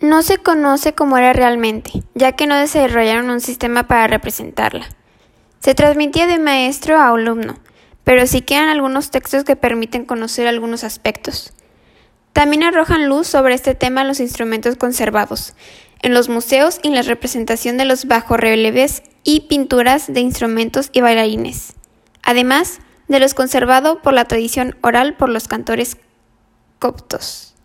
No se conoce cómo era realmente, ya que no desarrollaron un sistema para representarla. Se transmitía de maestro a alumno, pero sí quedan algunos textos que permiten conocer algunos aspectos. También arrojan luz sobre este tema los instrumentos conservados en los museos y la representación de los bajorrelieves y pinturas de instrumentos y bailarines, además de los conservados por la tradición oral por los cantores coptos.